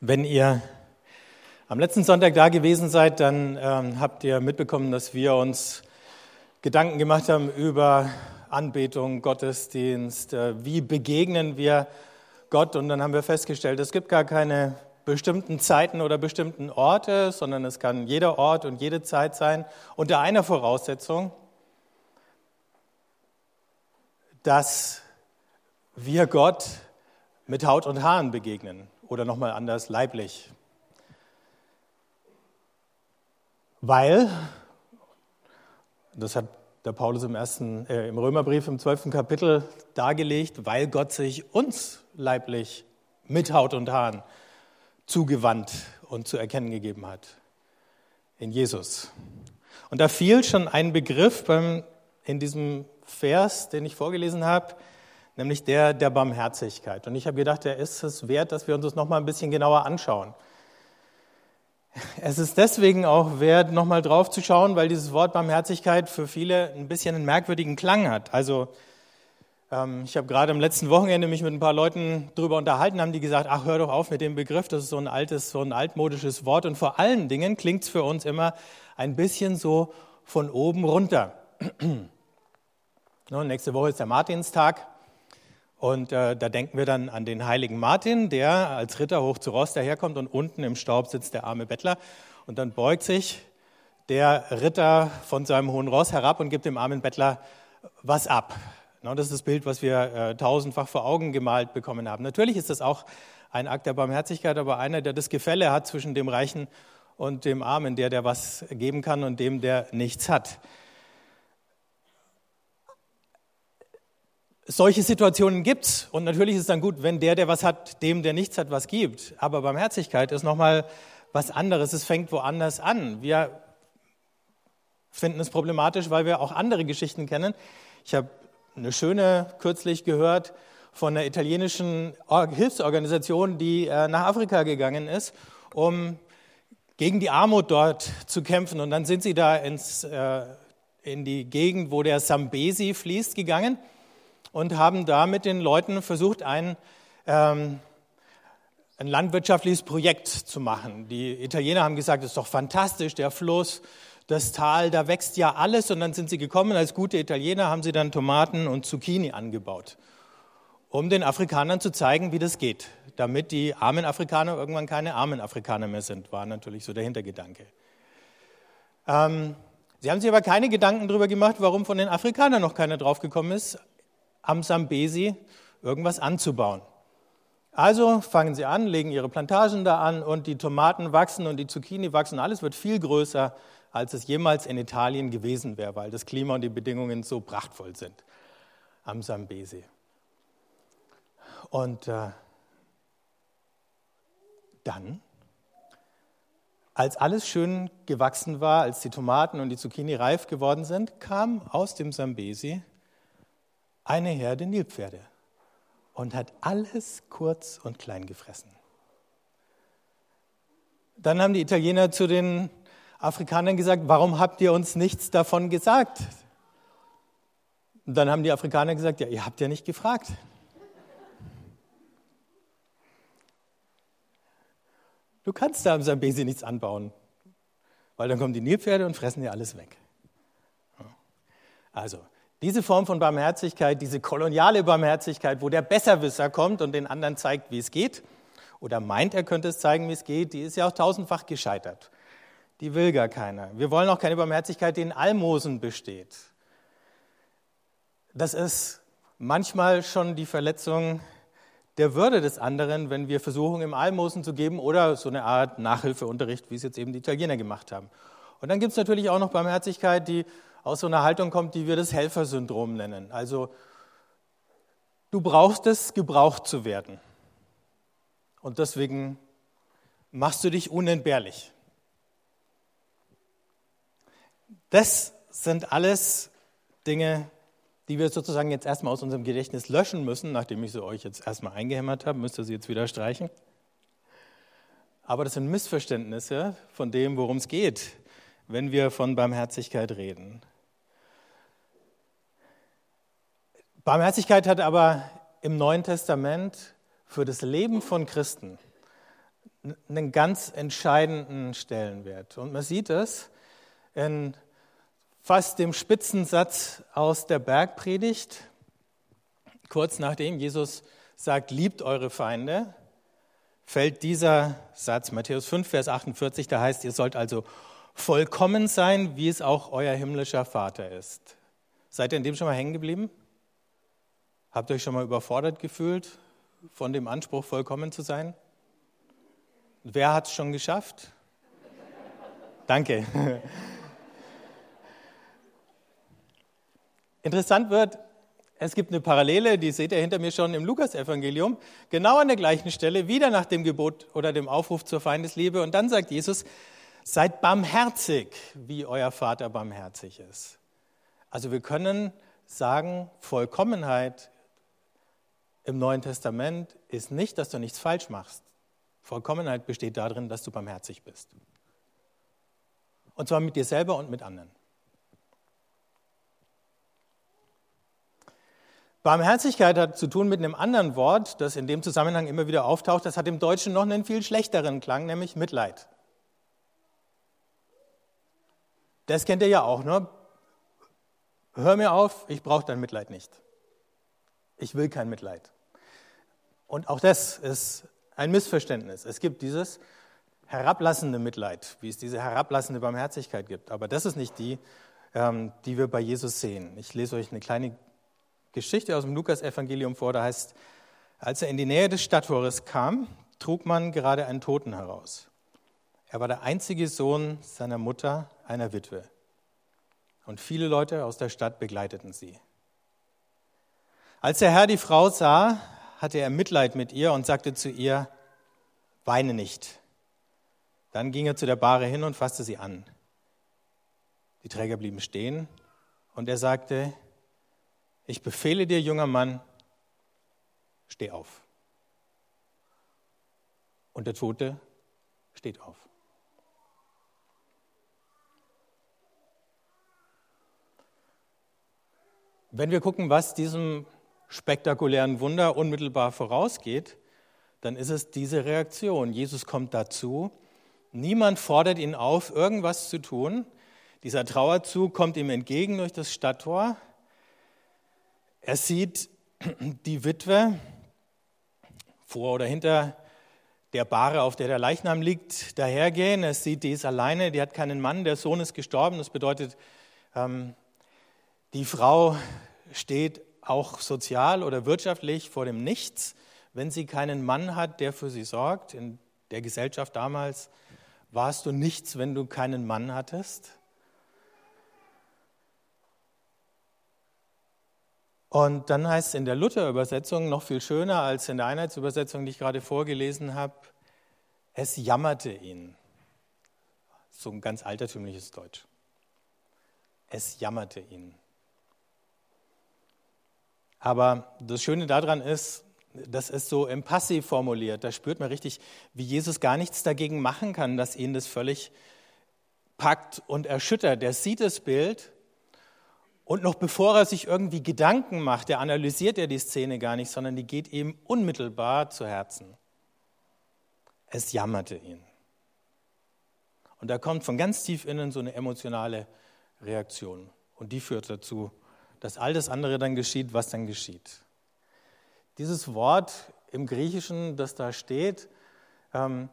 Wenn ihr am letzten Sonntag da gewesen seid, dann ähm, habt ihr mitbekommen, dass wir uns Gedanken gemacht haben über Anbetung, Gottesdienst, äh, wie begegnen wir Gott. Und dann haben wir festgestellt, es gibt gar keine bestimmten Zeiten oder bestimmten Orte, sondern es kann jeder Ort und jede Zeit sein, unter einer Voraussetzung, dass wir Gott mit Haut und Haaren begegnen oder nochmal anders leiblich. Weil, das hat der Paulus im, ersten, äh, im Römerbrief im 12. Kapitel dargelegt, weil Gott sich uns leiblich mit Haut und Haaren zugewandt und zu erkennen gegeben hat. In Jesus. Und da fiel schon ein Begriff beim, in diesem Vers, den ich vorgelesen habe, nämlich der der Barmherzigkeit. Und ich habe gedacht, der ist es wert, dass wir uns das nochmal ein bisschen genauer anschauen. Es ist deswegen auch wert, nochmal drauf zu schauen, weil dieses Wort Barmherzigkeit für viele ein bisschen einen merkwürdigen Klang hat. Also ähm, ich habe gerade am letzten Wochenende mich mit ein paar Leuten darüber unterhalten, haben die gesagt, ach hör doch auf mit dem Begriff, das ist so ein altes, so ein altmodisches Wort. Und vor allen Dingen klingt es für uns immer ein bisschen so von oben runter. nächste Woche ist der Martinstag. Und äh, da denken wir dann an den heiligen Martin, der als Ritter hoch zu Ross daherkommt und unten im Staub sitzt der arme Bettler. Und dann beugt sich der Ritter von seinem hohen Ross herab und gibt dem armen Bettler was ab. No, das ist das Bild, was wir äh, tausendfach vor Augen gemalt bekommen haben. Natürlich ist das auch ein Akt der Barmherzigkeit, aber einer, der das Gefälle hat zwischen dem Reichen und dem Armen, der, der was geben kann und dem, der nichts hat. Solche Situationen gibt's und natürlich ist es dann gut, wenn der, der was hat, dem, der nichts hat, was gibt. Aber Barmherzigkeit ist nochmal was anderes. Es fängt woanders an. Wir finden es problematisch, weil wir auch andere Geschichten kennen. Ich habe eine schöne kürzlich gehört von einer italienischen Hilfsorganisation, die äh, nach Afrika gegangen ist, um gegen die Armut dort zu kämpfen. Und dann sind sie da ins, äh, in die Gegend, wo der Sambesi fließt, gegangen und haben da mit den Leuten versucht, ein, ähm, ein landwirtschaftliches Projekt zu machen. Die Italiener haben gesagt, das ist doch fantastisch, der Fluss, das Tal, da wächst ja alles. Und dann sind sie gekommen, als gute Italiener haben sie dann Tomaten und Zucchini angebaut, um den Afrikanern zu zeigen, wie das geht, damit die armen Afrikaner irgendwann keine armen Afrikaner mehr sind, war natürlich so der Hintergedanke. Ähm, sie haben sich aber keine Gedanken darüber gemacht, warum von den Afrikanern noch keiner draufgekommen ist, am Sambesi irgendwas anzubauen. Also fangen sie an, legen ihre Plantagen da an und die Tomaten wachsen und die Zucchini wachsen. Alles wird viel größer, als es jemals in Italien gewesen wäre, weil das Klima und die Bedingungen so prachtvoll sind am Sambesi. Und äh, dann, als alles schön gewachsen war, als die Tomaten und die Zucchini reif geworden sind, kam aus dem Sambesi eine Herde Nilpferde und hat alles kurz und klein gefressen. Dann haben die Italiener zu den Afrikanern gesagt, warum habt ihr uns nichts davon gesagt? Und dann haben die Afrikaner gesagt, ja, ihr habt ja nicht gefragt. Du kannst da am Sambesi nichts anbauen, weil dann kommen die Nilpferde und fressen dir alles weg. Also, diese Form von Barmherzigkeit, diese koloniale Barmherzigkeit, wo der Besserwisser kommt und den anderen zeigt, wie es geht, oder meint, er könnte es zeigen, wie es geht, die ist ja auch tausendfach gescheitert. Die will gar keiner. Wir wollen auch keine Barmherzigkeit, die in Almosen besteht. Das ist manchmal schon die Verletzung der Würde des anderen, wenn wir versuchen, im Almosen zu geben oder so eine Art Nachhilfeunterricht, wie es jetzt eben die Italiener gemacht haben. Und dann gibt es natürlich auch noch Barmherzigkeit, die aus so einer Haltung kommt, die wir das Helfersyndrom nennen. Also du brauchst es, gebraucht zu werden. Und deswegen machst du dich unentbehrlich. Das sind alles Dinge, die wir sozusagen jetzt erstmal aus unserem Gedächtnis löschen müssen. Nachdem ich sie euch jetzt erstmal eingehämmert habe, müsst ihr sie jetzt wieder streichen. Aber das sind Missverständnisse von dem, worum es geht, wenn wir von Barmherzigkeit reden. Barmherzigkeit hat aber im Neuen Testament für das Leben von Christen einen ganz entscheidenden Stellenwert. Und man sieht es in fast dem Spitzensatz aus der Bergpredigt, kurz nachdem Jesus sagt, liebt eure Feinde, fällt dieser Satz, Matthäus 5, Vers 48, da heißt, ihr sollt also vollkommen sein, wie es auch euer himmlischer Vater ist. Seid ihr in dem schon mal hängen geblieben? Habt ihr euch schon mal überfordert gefühlt von dem Anspruch, vollkommen zu sein? Wer hat es schon geschafft? Danke. Interessant wird, es gibt eine Parallele, die seht ihr hinter mir schon im Lukasevangelium, genau an der gleichen Stelle, wieder nach dem Gebot oder dem Aufruf zur Feindesliebe. Und dann sagt Jesus, seid barmherzig, wie euer Vater barmherzig ist. Also wir können sagen, Vollkommenheit im Neuen Testament ist nicht, dass du nichts falsch machst. Vollkommenheit besteht darin, dass du barmherzig bist. Und zwar mit dir selber und mit anderen. Barmherzigkeit hat zu tun mit einem anderen Wort, das in dem Zusammenhang immer wieder auftaucht. Das hat im Deutschen noch einen viel schlechteren Klang, nämlich Mitleid. Das kennt ihr ja auch, ne? Hör mir auf, ich brauche dein Mitleid nicht. Ich will kein Mitleid. Und auch das ist ein Missverständnis. Es gibt dieses herablassende Mitleid, wie es diese herablassende Barmherzigkeit gibt. Aber das ist nicht die, ähm, die wir bei Jesus sehen. Ich lese euch eine kleine Geschichte aus dem Lukas-Evangelium vor. Da heißt, als er in die Nähe des Stadttores kam, trug man gerade einen Toten heraus. Er war der einzige Sohn seiner Mutter, einer Witwe. Und viele Leute aus der Stadt begleiteten sie. Als der Herr die Frau sah, hatte er Mitleid mit ihr und sagte zu ihr, weine nicht. Dann ging er zu der Bahre hin und fasste sie an. Die Träger blieben stehen und er sagte, ich befehle dir, junger Mann, steh auf. Und der Tote steht auf. Wenn wir gucken, was diesem spektakulären Wunder unmittelbar vorausgeht, dann ist es diese Reaktion. Jesus kommt dazu. Niemand fordert ihn auf, irgendwas zu tun. Dieser Trauerzug kommt ihm entgegen durch das Stadttor. Er sieht die Witwe vor oder hinter der Bahre, auf der der Leichnam liegt, dahergehen. Er sieht, die ist alleine, die hat keinen Mann, der Sohn ist gestorben. Das bedeutet, ähm, die Frau steht auch sozial oder wirtschaftlich vor dem Nichts, wenn sie keinen Mann hat, der für sie sorgt. In der Gesellschaft damals warst du nichts, wenn du keinen Mann hattest. Und dann heißt es in der Luther-Übersetzung noch viel schöner als in der Einheitsübersetzung, die ich gerade vorgelesen habe, es jammerte ihn. So ein ganz altertümliches Deutsch. Es jammerte ihn. Aber das Schöne daran ist, das ist so im Passiv formuliert. Da spürt man richtig, wie Jesus gar nichts dagegen machen kann, dass ihn das völlig packt und erschüttert. Der sieht das Bild und noch bevor er sich irgendwie Gedanken macht, der analysiert er die Szene gar nicht, sondern die geht ihm unmittelbar zu Herzen. Es jammerte ihn. Und da kommt von ganz tief innen so eine emotionale Reaktion. Und die führt dazu, dass all das andere dann geschieht, was dann geschieht. Dieses Wort im Griechischen, das da steht, ähm,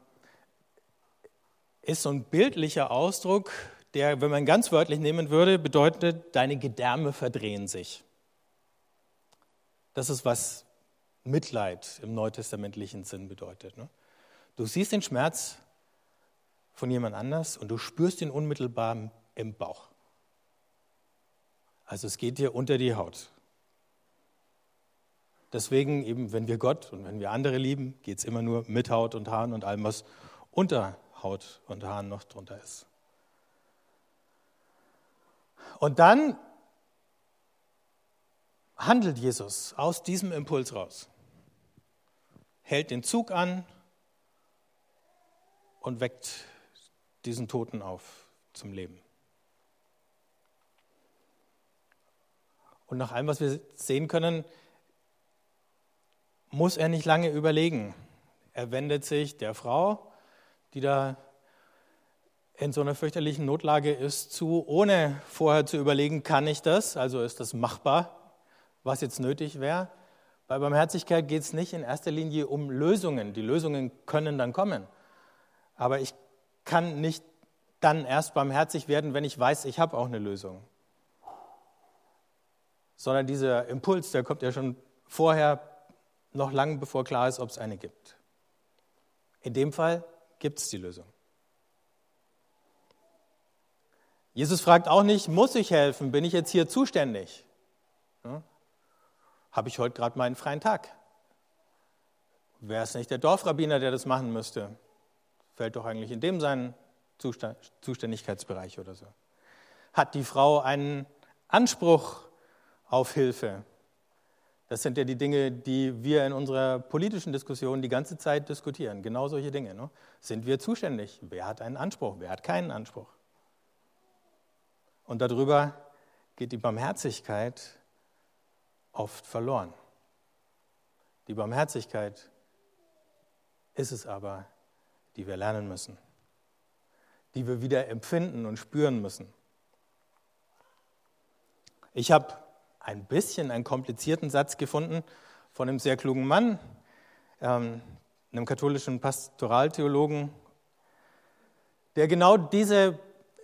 ist so ein bildlicher Ausdruck, der, wenn man ganz wörtlich nehmen würde, bedeutet, deine Gedärme verdrehen sich. Das ist, was Mitleid im neutestamentlichen Sinn bedeutet. Ne? Du siehst den Schmerz von jemand anders und du spürst ihn unmittelbar im Bauch. Also es geht dir unter die Haut. Deswegen eben, wenn wir Gott und wenn wir andere lieben, geht es immer nur mit Haut und Haaren und allem, was unter Haut und Haaren noch drunter ist. Und dann handelt Jesus aus diesem Impuls raus, hält den Zug an und weckt diesen Toten auf zum Leben. Und nach allem, was wir sehen können, muss er nicht lange überlegen. Er wendet sich der Frau die da in so einer fürchterlichen Notlage ist, zu, ohne vorher zu überlegen, kann ich das? Also ist das machbar, was jetzt nötig wäre? Bei Barmherzigkeit geht es nicht in erster Linie um Lösungen. Die Lösungen können dann kommen. Aber ich kann nicht dann erst barmherzig werden, wenn ich weiß, ich habe auch eine Lösung. Sondern dieser Impuls, der kommt ja schon vorher, noch lange bevor klar ist, ob es eine gibt. In dem Fall gibt es die Lösung. Jesus fragt auch nicht, muss ich helfen? Bin ich jetzt hier zuständig? Ja? Habe ich heute gerade meinen freien Tag? Wäre es nicht der Dorfrabbiner, der das machen müsste? Fällt doch eigentlich in dem seinen Zuständigkeitsbereich oder so. Hat die Frau einen Anspruch auf Hilfe? Das sind ja die Dinge, die wir in unserer politischen Diskussion die ganze Zeit diskutieren. Genau solche Dinge. Ne? Sind wir zuständig? Wer hat einen Anspruch? Wer hat keinen Anspruch? Und darüber geht die Barmherzigkeit oft verloren. Die Barmherzigkeit ist es aber, die wir lernen müssen, die wir wieder empfinden und spüren müssen. Ich habe ein bisschen einen komplizierten Satz gefunden von einem sehr klugen Mann, ähm, einem katholischen Pastoraltheologen, der genau diese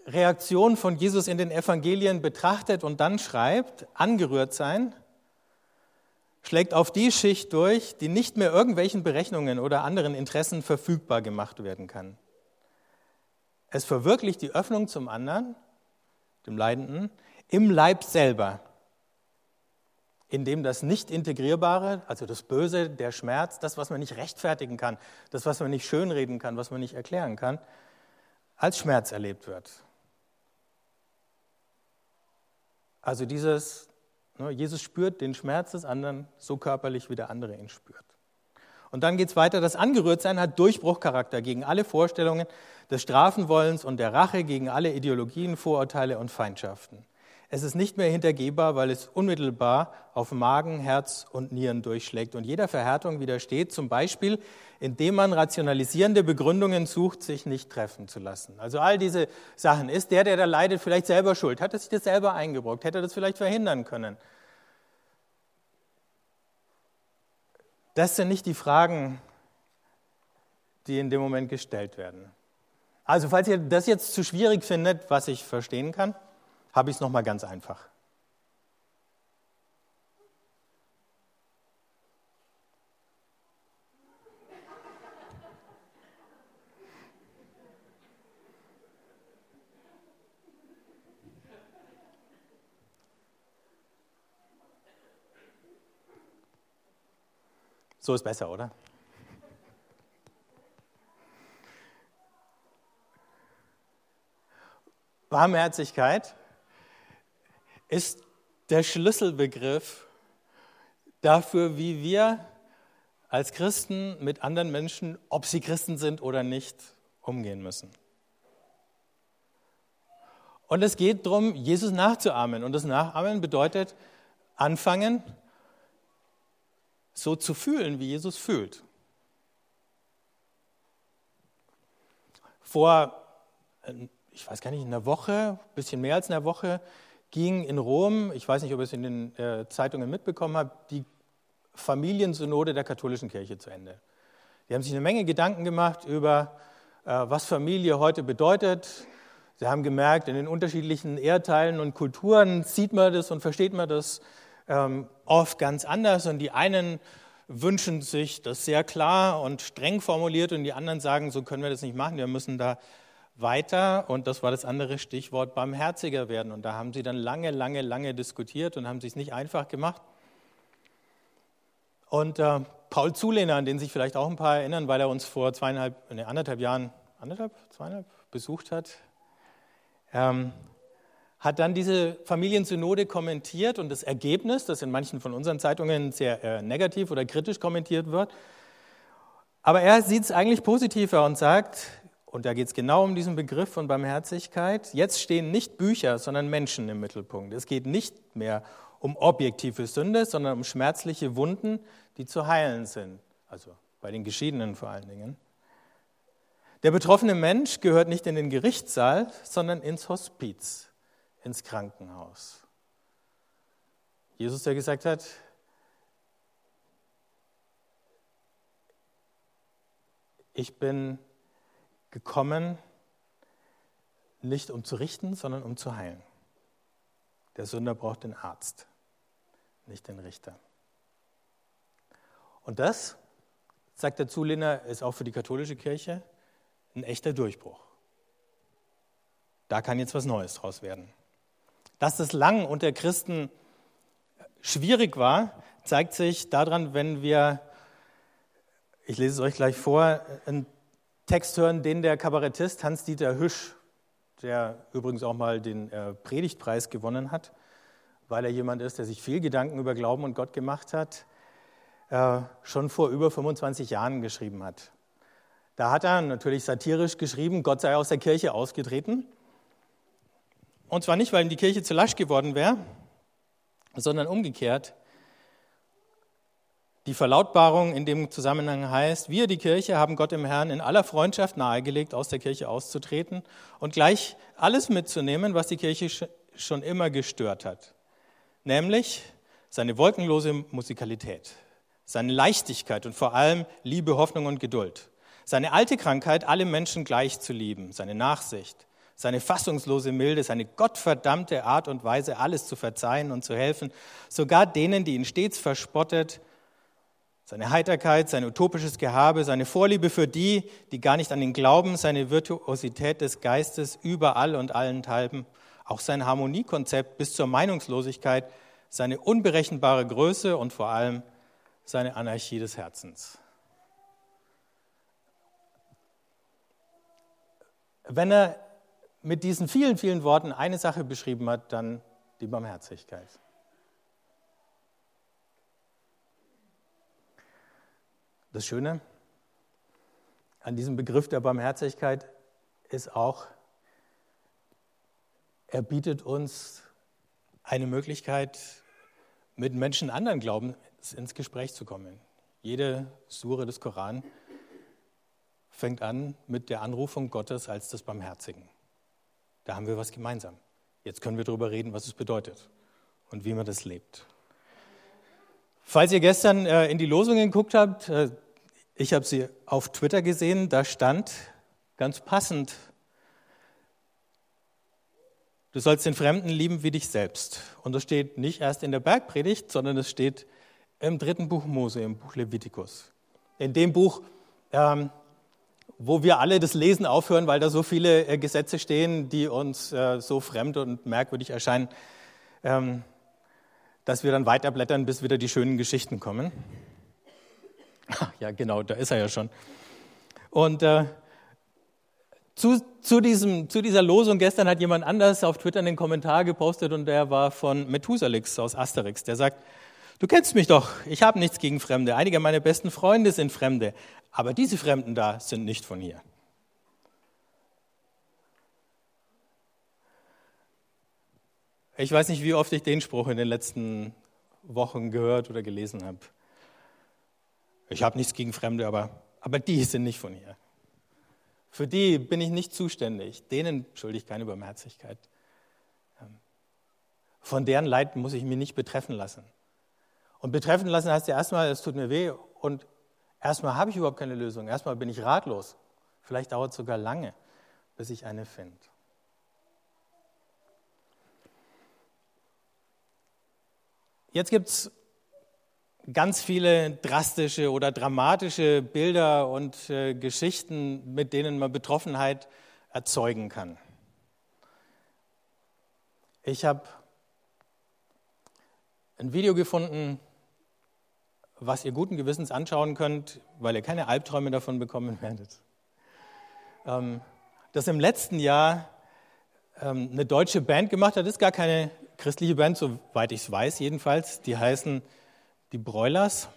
Reaktion von Jesus in den Evangelien betrachtet und dann schreibt, angerührt sein, schlägt auf die Schicht durch, die nicht mehr irgendwelchen Berechnungen oder anderen Interessen verfügbar gemacht werden kann. Es verwirklicht die Öffnung zum anderen, dem Leidenden, im Leib selber, in dem das nicht integrierbare, also das Böse, der Schmerz, das, was man nicht rechtfertigen kann, das, was man nicht schönreden kann, was man nicht erklären kann, als Schmerz erlebt wird. Also dieses, ne, Jesus spürt den Schmerz des anderen so körperlich, wie der andere ihn spürt. Und dann geht es weiter, das Angerührtsein hat Durchbruchcharakter gegen alle Vorstellungen des Strafenwollens und der Rache, gegen alle Ideologien, Vorurteile und Feindschaften. Es ist nicht mehr hintergehbar, weil es unmittelbar auf Magen, Herz und Nieren durchschlägt und jeder Verhärtung widersteht, zum Beispiel indem man rationalisierende Begründungen sucht, sich nicht treffen zu lassen. Also all diese Sachen. Ist der, der da leidet, vielleicht selber schuld? Hat er sich das selber eingebrockt? Hätte er das vielleicht verhindern können? Das sind nicht die Fragen, die in dem Moment gestellt werden. Also falls ihr das jetzt zu schwierig findet, was ich verstehen kann, habe ich es nochmal ganz einfach. So ist besser, oder? Barmherzigkeit ist der Schlüsselbegriff dafür, wie wir als Christen mit anderen Menschen, ob sie Christen sind oder nicht, umgehen müssen. Und es geht darum, Jesus nachzuahmen. Und das Nachahmen bedeutet anfangen, so zu fühlen, wie Jesus fühlt. Vor, ich weiß gar nicht, einer Woche, ein bisschen mehr als einer Woche, ging in Rom, ich weiß nicht, ob ihr es in den äh, Zeitungen mitbekommen habt, die Familiensynode der katholischen Kirche zu Ende. Die haben sich eine Menge Gedanken gemacht über, äh, was Familie heute bedeutet. Sie haben gemerkt, in den unterschiedlichen Erdteilen und Kulturen sieht man das und versteht man das ähm, oft ganz anders. Und die einen wünschen sich das sehr klar und streng formuliert und die anderen sagen, so können wir das nicht machen, wir müssen da weiter. Und das war das andere Stichwort, barmherziger werden. Und da haben sie dann lange, lange, lange diskutiert und haben sich nicht einfach gemacht. Und äh, Paul Zulehner, an den sich vielleicht auch ein paar erinnern, weil er uns vor zweieinhalb, ne, anderthalb Jahren, anderthalb, zweieinhalb besucht hat, ähm, hat dann diese Familiensynode kommentiert und das Ergebnis, das in manchen von unseren Zeitungen sehr äh, negativ oder kritisch kommentiert wird, aber er sieht es eigentlich positiver und sagt, und da geht es genau um diesen Begriff von Barmherzigkeit. Jetzt stehen nicht Bücher, sondern Menschen im Mittelpunkt. Es geht nicht mehr um objektive Sünde, sondern um schmerzliche Wunden, die zu heilen sind. Also bei den Geschiedenen vor allen Dingen. Der betroffene Mensch gehört nicht in den Gerichtssaal, sondern ins Hospiz, ins Krankenhaus. Jesus, der gesagt hat, ich bin gekommen, nicht um zu richten, sondern um zu heilen. Der Sünder braucht den Arzt, nicht den Richter. Und das, sagt der Zulehner, ist auch für die katholische Kirche ein echter Durchbruch. Da kann jetzt was Neues draus werden. Dass das lang unter Christen schwierig war, zeigt sich daran, wenn wir, ich lese es euch gleich vor, einen Text hören, den der Kabarettist Hans-Dieter Hüsch, der übrigens auch mal den äh, Predigtpreis gewonnen hat, weil er jemand ist, der sich viel Gedanken über Glauben und Gott gemacht hat, äh, schon vor über 25 Jahren geschrieben hat. Da hat er natürlich satirisch geschrieben, Gott sei aus der Kirche ausgetreten. Und zwar nicht, weil ihm die Kirche zu lasch geworden wäre, sondern umgekehrt. Die Verlautbarung in dem Zusammenhang heißt, wir, die Kirche, haben Gott im Herrn in aller Freundschaft nahegelegt, aus der Kirche auszutreten und gleich alles mitzunehmen, was die Kirche schon immer gestört hat. Nämlich seine wolkenlose Musikalität, seine Leichtigkeit und vor allem Liebe, Hoffnung und Geduld. Seine alte Krankheit, alle Menschen gleich zu lieben, seine Nachsicht, seine fassungslose Milde, seine gottverdammte Art und Weise, alles zu verzeihen und zu helfen, sogar denen, die ihn stets verspottet, seine Heiterkeit, sein utopisches Gehabe, seine Vorliebe für die, die gar nicht an ihn glauben, seine Virtuosität des Geistes überall und allenthalben, auch sein Harmoniekonzept bis zur Meinungslosigkeit, seine unberechenbare Größe und vor allem seine Anarchie des Herzens. Wenn er mit diesen vielen, vielen Worten eine Sache beschrieben hat, dann die Barmherzigkeit. Das Schöne an diesem Begriff der Barmherzigkeit ist auch, er bietet uns eine Möglichkeit, mit Menschen anderen Glaubens ins Gespräch zu kommen. Jede Sure des Koran fängt an mit der Anrufung Gottes als des Barmherzigen. Da haben wir was gemeinsam. Jetzt können wir darüber reden, was es bedeutet und wie man das lebt. Falls ihr gestern äh, in die Losungen geguckt habt, äh, ich habe sie auf Twitter gesehen, da stand ganz passend, du sollst den Fremden lieben wie dich selbst. Und das steht nicht erst in der Bergpredigt, sondern es steht im dritten Buch Mose, im Buch Levitikus. In dem Buch, ähm, wo wir alle das Lesen aufhören, weil da so viele äh, Gesetze stehen, die uns so fremd und merkwürdig erscheinen, ähm, dass wir dann weiterblättern, bis wieder die schönen Geschichten kommen. Ach, ja, genau, da ist er ja schon. Und äh, zu, zu, diesem, zu dieser Losung gestern hat jemand anders auf Twitter einen Kommentar gepostet und der war von Methusalix aus Asterix. Der sagt, du kennst mich doch, ich habe nichts gegen Fremde. Einige meiner besten Freunde sind Fremde. Aber diese Fremden da sind nicht von hier. Ich weiß nicht, wie oft ich den Spruch in den letzten Wochen gehört oder gelesen habe. Ich habe nichts gegen Fremde, aber, aber die sind nicht von hier. Für die bin ich nicht zuständig. Denen schulde ich keine Barmherzigkeit. Von deren Leid muss ich mich nicht betreffen lassen. Und betreffen lassen heißt ja erstmal, es tut mir weh und Erstmal habe ich überhaupt keine Lösung. Erstmal bin ich ratlos. Vielleicht dauert es sogar lange, bis ich eine finde. Jetzt gibt es ganz viele drastische oder dramatische Bilder und äh, Geschichten, mit denen man Betroffenheit erzeugen kann. Ich habe ein Video gefunden was ihr guten Gewissens anschauen könnt, weil ihr keine Albträume davon bekommen werdet. Ähm, das im letzten Jahr ähm, eine deutsche Band gemacht hat, ist gar keine christliche Band, soweit ich es weiß jedenfalls. Die heißen die Broilers.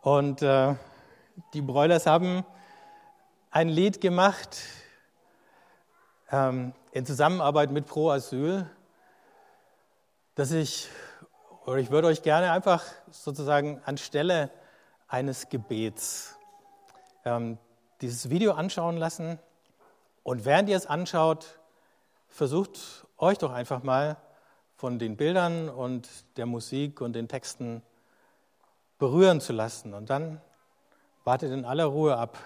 Und äh, die Broilers haben ein Lied gemacht ähm, in Zusammenarbeit mit Pro Asyl, das ich oder ich würde euch gerne einfach sozusagen anstelle eines Gebets ähm, dieses Video anschauen lassen. Und während ihr es anschaut, versucht euch doch einfach mal von den Bildern und der Musik und den Texten berühren zu lassen. Und dann wartet in aller Ruhe ab,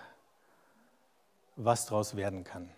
was daraus werden kann.